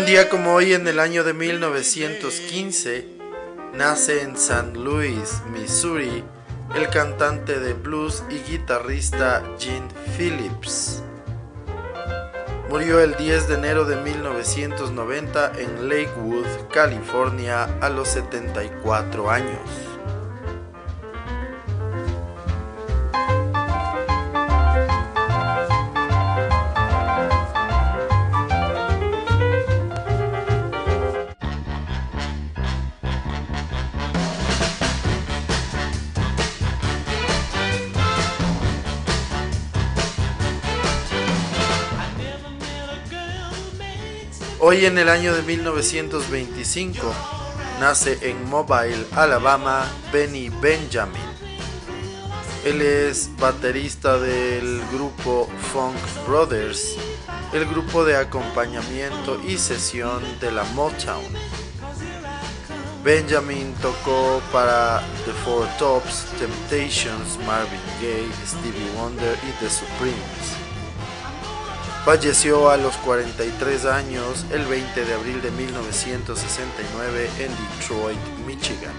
un día como hoy en el año de 1915 nace en St. Louis, Missouri, el cantante de blues y guitarrista Gene Phillips. Murió el 10 de enero de 1990 en Lakewood, California, a los 74 años. Hoy en el año de 1925 nace en Mobile, Alabama, Benny Benjamin. Él es baterista del grupo Funk Brothers, el grupo de acompañamiento y sesión de la Motown. Benjamin tocó para The Four Tops, Temptations, Marvin Gaye, Stevie Wonder y The Supremes. Falleció a los 43 años el 20 de abril de 1969 en Detroit, Michigan.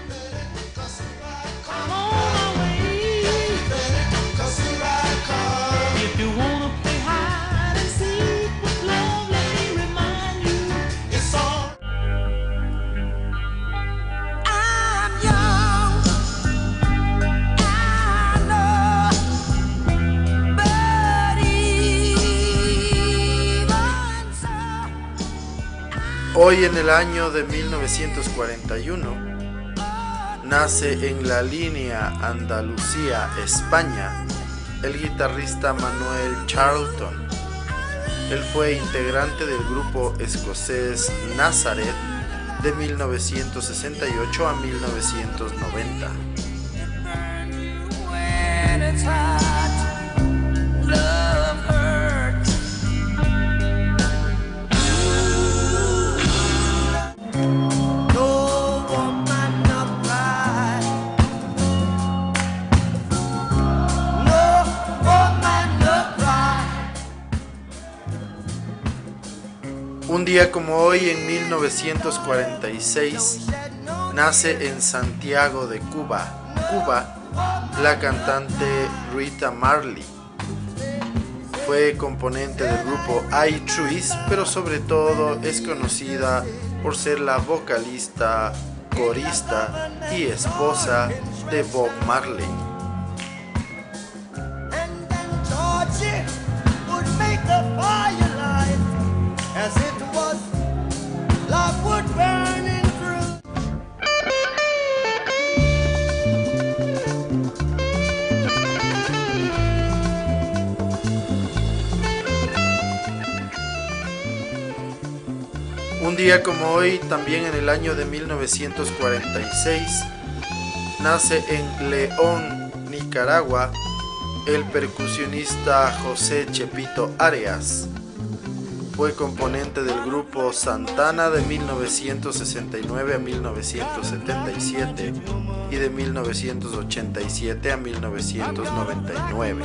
Hoy en el año de 1941 nace en la línea Andalucía, España, el guitarrista Manuel Charlton. Él fue integrante del grupo escocés Nazareth de 1968 a 1990. Un día como hoy, en 1946, nace en Santiago de Cuba, Cuba, la cantante Rita Marley. Fue componente del grupo I Trees, pero sobre todo es conocida por ser la vocalista, corista y esposa de Bob Marley. Día como hoy, también en el año de 1946, nace en León, Nicaragua, el percusionista José Chepito Arias. Fue componente del grupo Santana de 1969 a 1977 y de 1987 a 1999.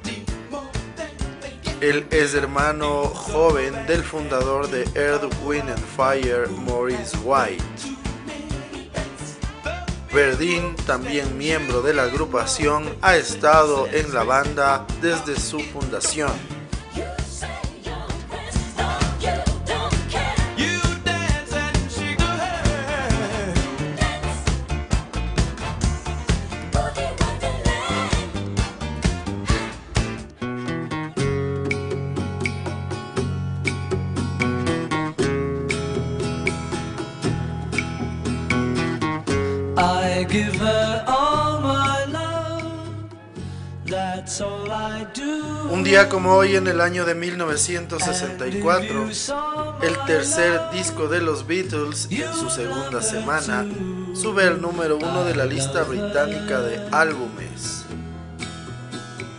Él es hermano joven del fundador de Earth, Wind and Fire, Maurice White. Verdín, también miembro de la agrupación, ha estado en la banda desde su fundación. Día como hoy en el año de 1964, el tercer disco de los Beatles en su segunda semana sube al número uno de la lista británica de álbumes.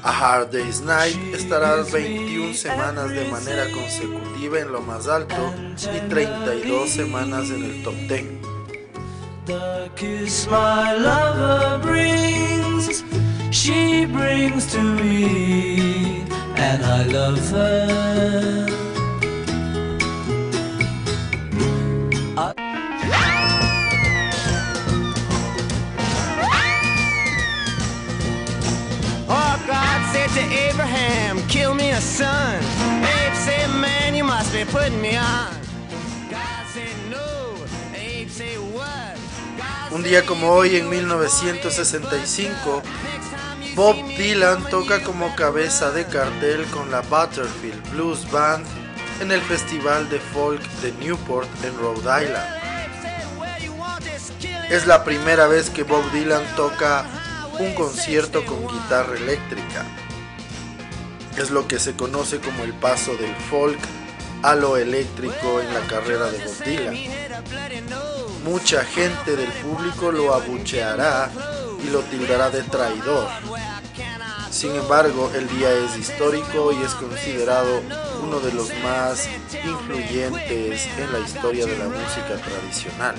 A Hard Day's Night estará 21 semanas de manera consecutiva en lo más alto y 32 semanas en el top 10. The kiss my lover brings, she brings to me, and I love her. Oh, God said to Abraham, kill me a son. Abe said, man, you must be putting me on. God said, no. Abe said, what? God Un día como hoy en 1965, Bob Dylan toca como cabeza de cartel con la Butterfield Blues Band en el Festival de Folk de Newport en Rhode Island. Es la primera vez que Bob Dylan toca un concierto con guitarra eléctrica. Es lo que se conoce como el paso del folk a lo eléctrico en la carrera de Bob Dylan. Mucha gente del público lo abucheará y lo tildará de traidor. Sin embargo, el día es histórico y es considerado uno de los más influyentes en la historia de la música tradicional.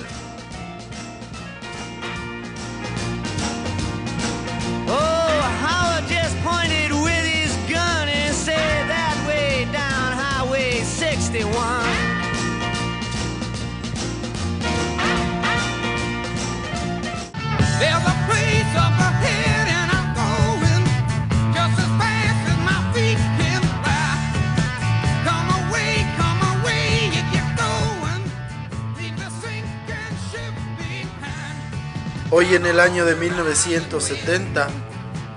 Hoy en el año de 1970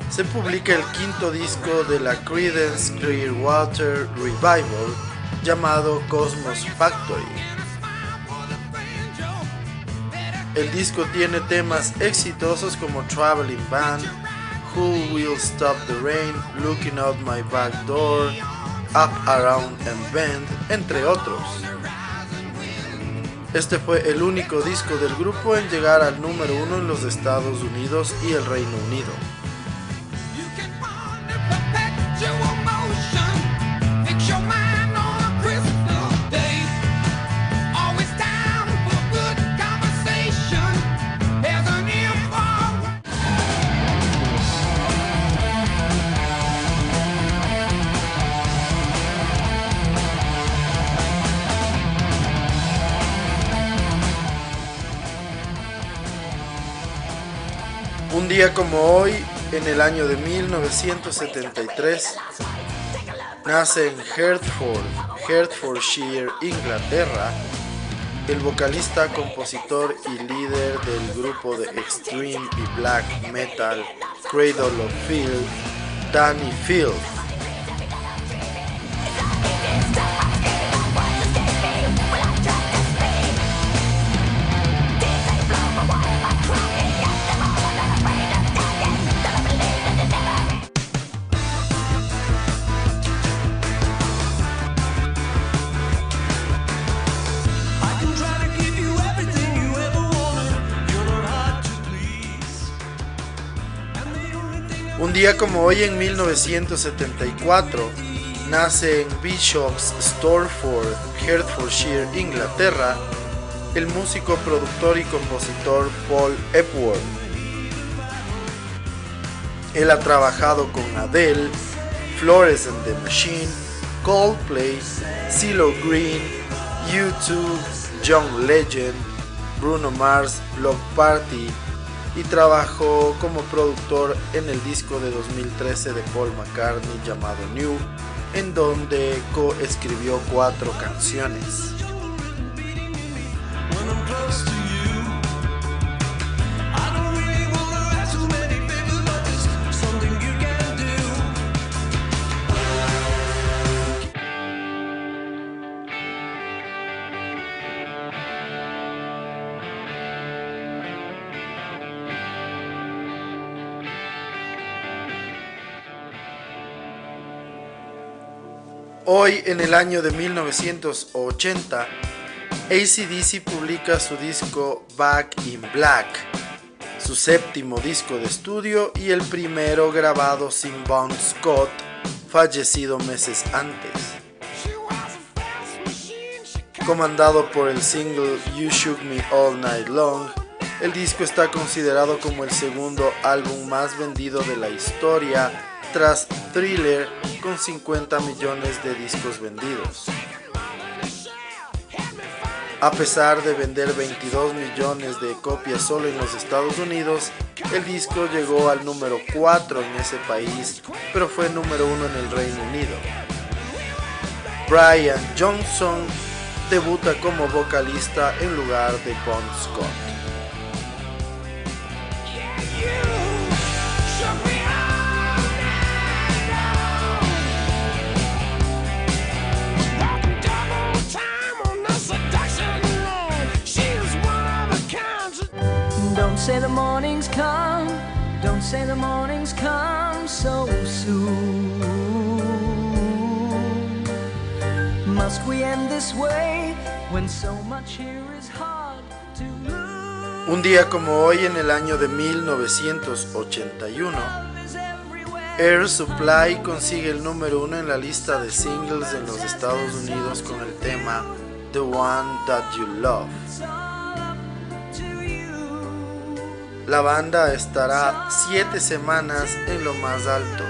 se publica el quinto disco de la Creedence Clearwater Revival llamado Cosmos Factory. El disco tiene temas exitosos como Traveling Band, Who Will Stop the Rain, Looking Out My Back Door, Up, Around and Bend, entre otros. Este fue el único disco del grupo en llegar al número uno en los Estados Unidos y el Reino Unido. Día como hoy, en el año de 1973, nace en Hertford, Hertfordshire, Inglaterra, el vocalista, compositor y líder del grupo de extreme y black metal Cradle of Field, Danny Field. Día como hoy en 1974 nace en Bishop's Stortford, Hertfordshire, Inglaterra, el músico, productor y compositor Paul Epworth. Él ha trabajado con Adele, Flores and the Machine, Coldplay, CeeLo Green, U2, John Legend, Bruno Mars, Block Party y trabajó como productor en el disco de 2013 de Paul McCartney llamado New, en donde coescribió cuatro canciones. Hoy, en el año de 1980, ACDC publica su disco Back in Black, su séptimo disco de estudio y el primero grabado sin Bon Scott, fallecido meses antes. Comandado por el single You Shook Me All Night Long, el disco está considerado como el segundo álbum más vendido de la historia tras Thriller con 50 millones de discos vendidos. A pesar de vender 22 millones de copias solo en los Estados Unidos, el disco llegó al número 4 en ese país, pero fue número 1 en el Reino Unido. Brian Johnson debuta como vocalista en lugar de Bon Scott. Say the morning's come, don't say the morning's come so soon. Must we end this way when so much here is hard to lose? Un día como hoy en el año de 1981, Love is everywhere. Air Supply consigue el número uno en la lista de singles en los Estados Unidos con el tema The One That You Love. La banda estará siete semanas en lo más alto.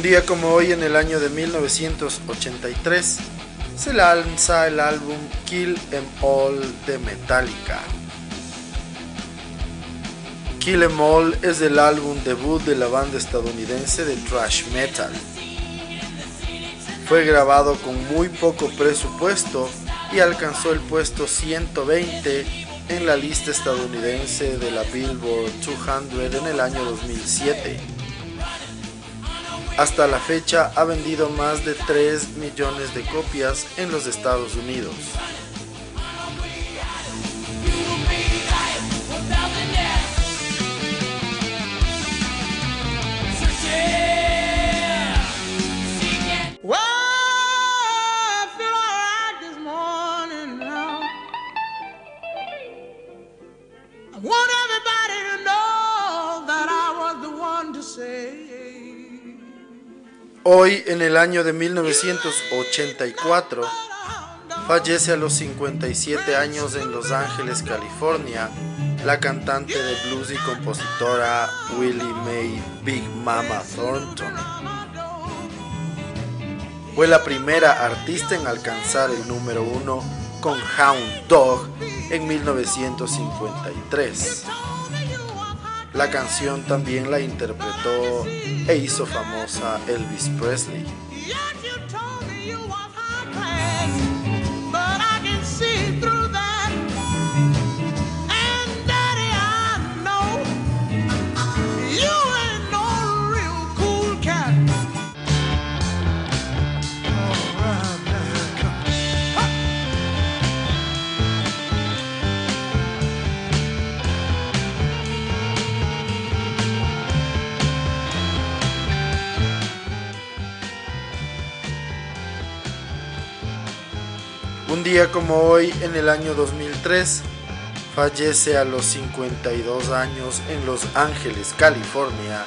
Un día como hoy en el año de 1983 se lanza el álbum Kill 'Em All de Metallica. Kill 'Em All es el álbum debut de la banda estadounidense de thrash metal. Fue grabado con muy poco presupuesto y alcanzó el puesto 120 en la lista estadounidense de la Billboard 200 en el año 2007. Hasta la fecha ha vendido más de 3 millones de copias en los Estados Unidos. Hoy, en el año de 1984, fallece a los 57 años en Los Ángeles, California, la cantante de blues y compositora Willie Mae Big Mama Thornton. Fue la primera artista en alcanzar el número uno con Hound Dog en 1953. La canción también la interpretó e hizo famosa Elvis Presley. Un día como hoy, en el año 2003, fallece a los 52 años en Los Ángeles, California,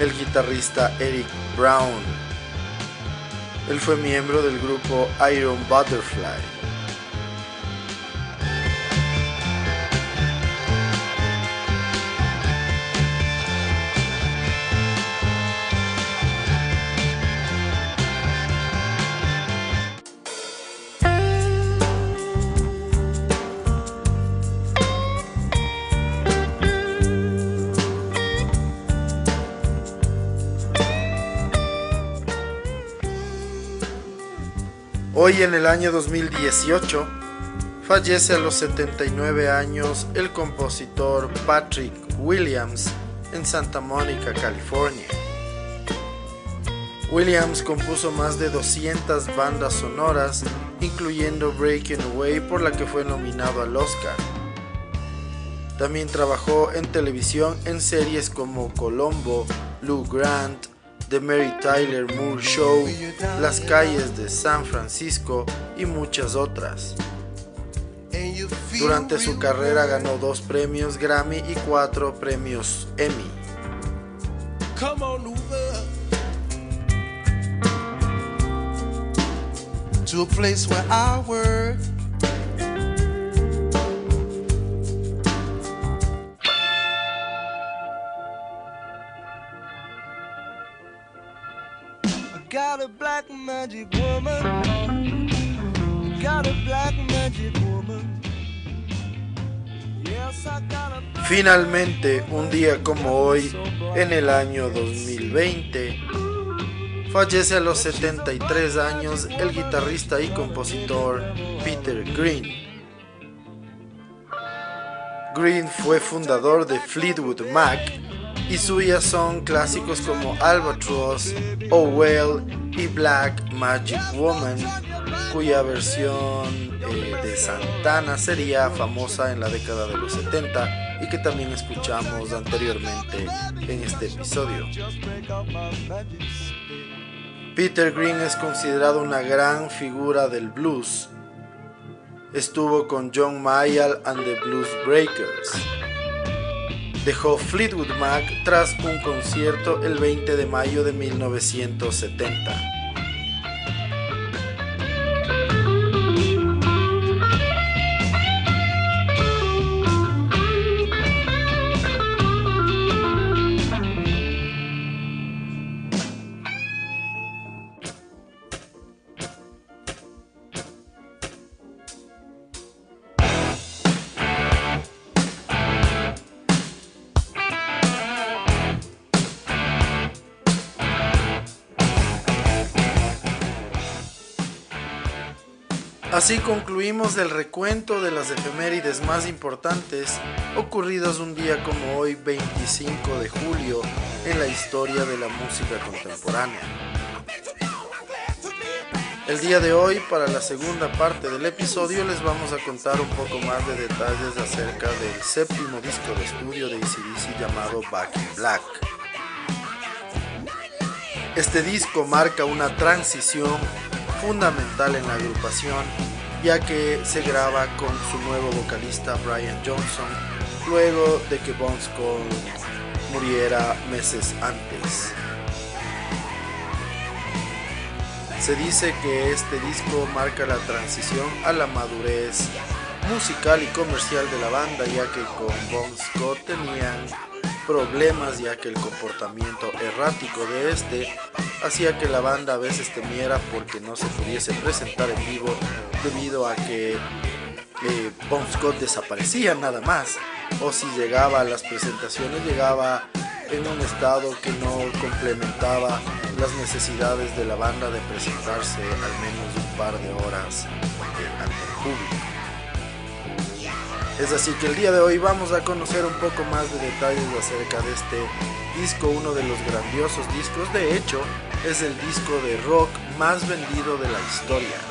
el guitarrista Eric Brown. Él fue miembro del grupo Iron Butterfly. Hoy en el año 2018 Fallece a los 79 años el compositor Patrick Williams en Santa Mónica, California. Williams compuso más de 200 bandas sonoras, incluyendo Breaking Away por la que fue nominado al Oscar. También trabajó en televisión en series como Colombo, Lou Grant, The Mary Tyler Moore Show, Las calles de San Francisco y muchas otras. Durante su carrera ganó dos premios Grammy y cuatro premios Emmy. To a place where I work. Black magic woman. Finalmente, un día como hoy, en el año 2020, fallece a los 73 años el guitarrista y compositor Peter Green. Green fue fundador de Fleetwood Mac y suyas son clásicos como Albatross, Oh Well y Black Magic Woman, cuya versión eh, de Santana sería famosa en la década de los 70 y que también escuchamos anteriormente en este episodio. Peter Green es considerado una gran figura del blues. Estuvo con John Mayall and the Blues Breakers. Dejó Fleetwood Mac tras un concierto el 20 de mayo de 1970. Así concluimos el recuento de las efemérides más importantes ocurridas un día como hoy 25 de julio en la historia de la música contemporánea. El día de hoy, para la segunda parte del episodio, les vamos a contar un poco más de detalles acerca del séptimo disco de estudio de ACDC llamado Back in Black. Este disco marca una transición fundamental en la agrupación, ya que se graba con su nuevo vocalista Brian Johnson, luego de que Bon Scott muriera meses antes. Se dice que este disco marca la transición a la madurez musical y comercial de la banda, ya que con Bon Scott tenían problemas ya que el comportamiento errático de este hacía que la banda a veces temiera porque no se pudiese presentar en vivo debido a que eh, Bon Scott desaparecía nada más o si llegaba a las presentaciones llegaba en un estado que no complementaba las necesidades de la banda de presentarse al menos un par de horas eh, ante el público. Es así que el día de hoy vamos a conocer un poco más de detalles acerca de este disco, uno de los grandiosos discos. De hecho, es el disco de rock más vendido de la historia.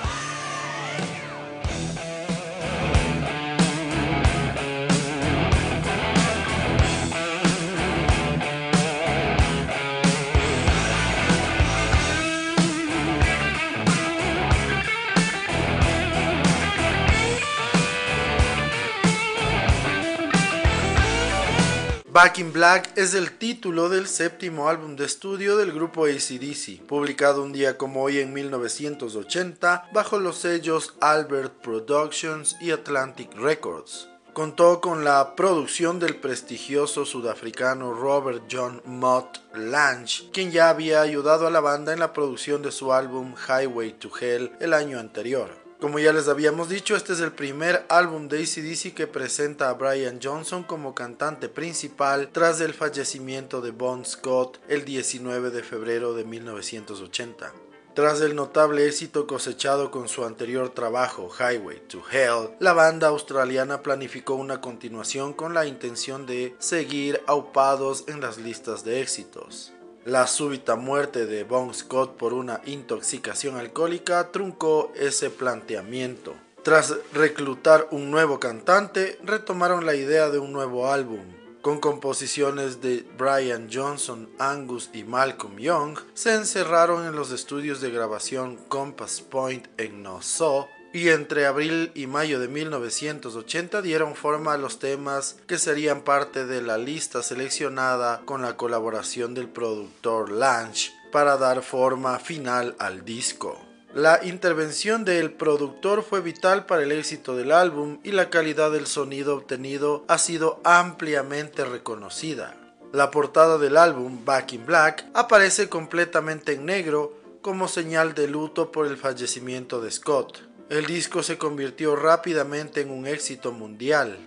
Back in Black es el título del séptimo álbum de estudio del grupo ACDC, publicado un día como hoy en 1980 bajo los sellos Albert Productions y Atlantic Records. Contó con la producción del prestigioso sudafricano Robert John Mott Lange, quien ya había ayudado a la banda en la producción de su álbum Highway to Hell el año anterior. Como ya les habíamos dicho, este es el primer álbum de ACDC que presenta a Brian Johnson como cantante principal tras el fallecimiento de Bon Scott el 19 de febrero de 1980. Tras el notable éxito cosechado con su anterior trabajo, Highway to Hell, la banda australiana planificó una continuación con la intención de seguir aupados en las listas de éxitos. La súbita muerte de Bon Scott por una intoxicación alcohólica truncó ese planteamiento. Tras reclutar un nuevo cantante, retomaron la idea de un nuevo álbum. Con composiciones de Brian Johnson, Angus y Malcolm Young, se encerraron en los estudios de grabación Compass Point en Nassau y entre abril y mayo de 1980 dieron forma a los temas que serían parte de la lista seleccionada con la colaboración del productor Lange para dar forma final al disco. La intervención del productor fue vital para el éxito del álbum y la calidad del sonido obtenido ha sido ampliamente reconocida. La portada del álbum, Back in Black, aparece completamente en negro como señal de luto por el fallecimiento de Scott. El disco se convirtió rápidamente en un éxito mundial.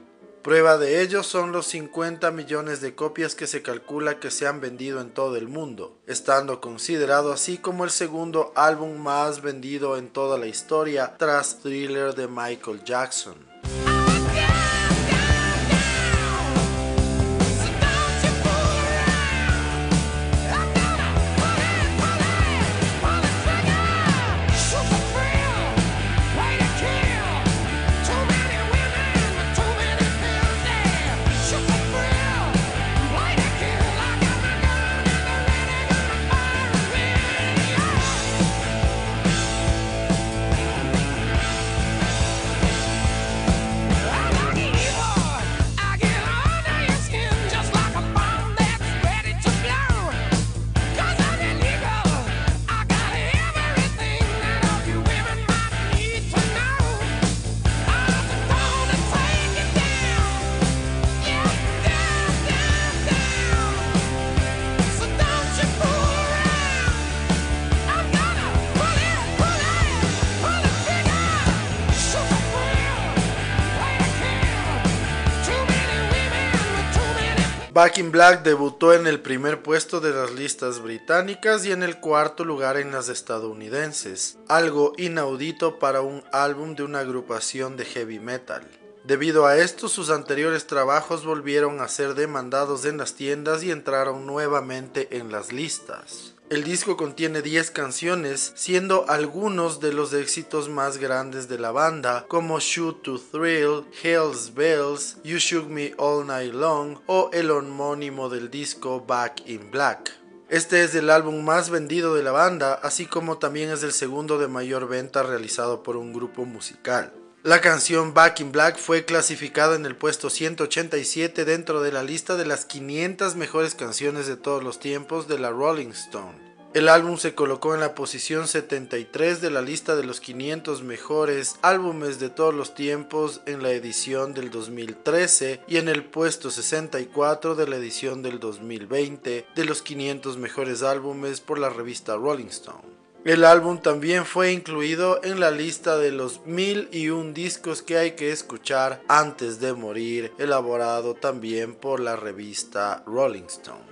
Prueba de ello son los 50 millones de copias que se calcula que se han vendido en todo el mundo, estando considerado así como el segundo álbum más vendido en toda la historia tras Thriller de Michael Jackson. Back in Black debutó en el primer puesto de las listas británicas y en el cuarto lugar en las estadounidenses, algo inaudito para un álbum de una agrupación de heavy metal. Debido a esto, sus anteriores trabajos volvieron a ser demandados en las tiendas y entraron nuevamente en las listas. El disco contiene 10 canciones, siendo algunos de los éxitos más grandes de la banda, como Shoot to Thrill, Hell's Bells, You Shook Me All Night Long o el homónimo del disco Back in Black. Este es el álbum más vendido de la banda, así como también es el segundo de mayor venta realizado por un grupo musical. La canción Back in Black fue clasificada en el puesto 187 dentro de la lista de las 500 mejores canciones de todos los tiempos de la Rolling Stone. El álbum se colocó en la posición 73 de la lista de los 500 mejores álbumes de todos los tiempos en la edición del 2013 y en el puesto 64 de la edición del 2020 de los 500 mejores álbumes por la revista Rolling Stone. El álbum también fue incluido en la lista de los mil y un discos que hay que escuchar antes de morir, elaborado también por la revista Rolling Stone.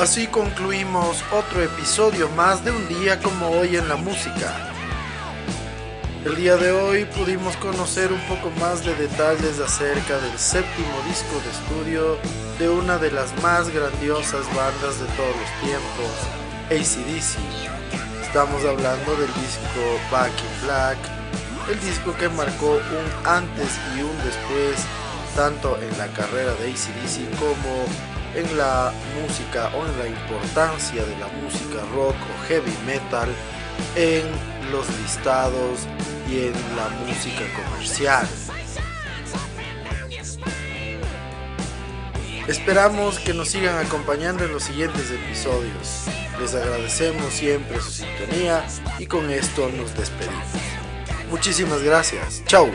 Así concluimos otro episodio más de un día como hoy en la música. El día de hoy pudimos conocer un poco más de detalles acerca del séptimo disco de estudio de una de las más grandiosas bandas de todos los tiempos, ACDC. Estamos hablando del disco Back in Black, el disco que marcó un antes y un después tanto en la carrera de ACDC como en la música o en la importancia de la música rock o heavy metal en los listados y en la música comercial. Esperamos que nos sigan acompañando en los siguientes episodios. Les agradecemos siempre su sintonía y con esto nos despedimos. Muchísimas gracias. Chau.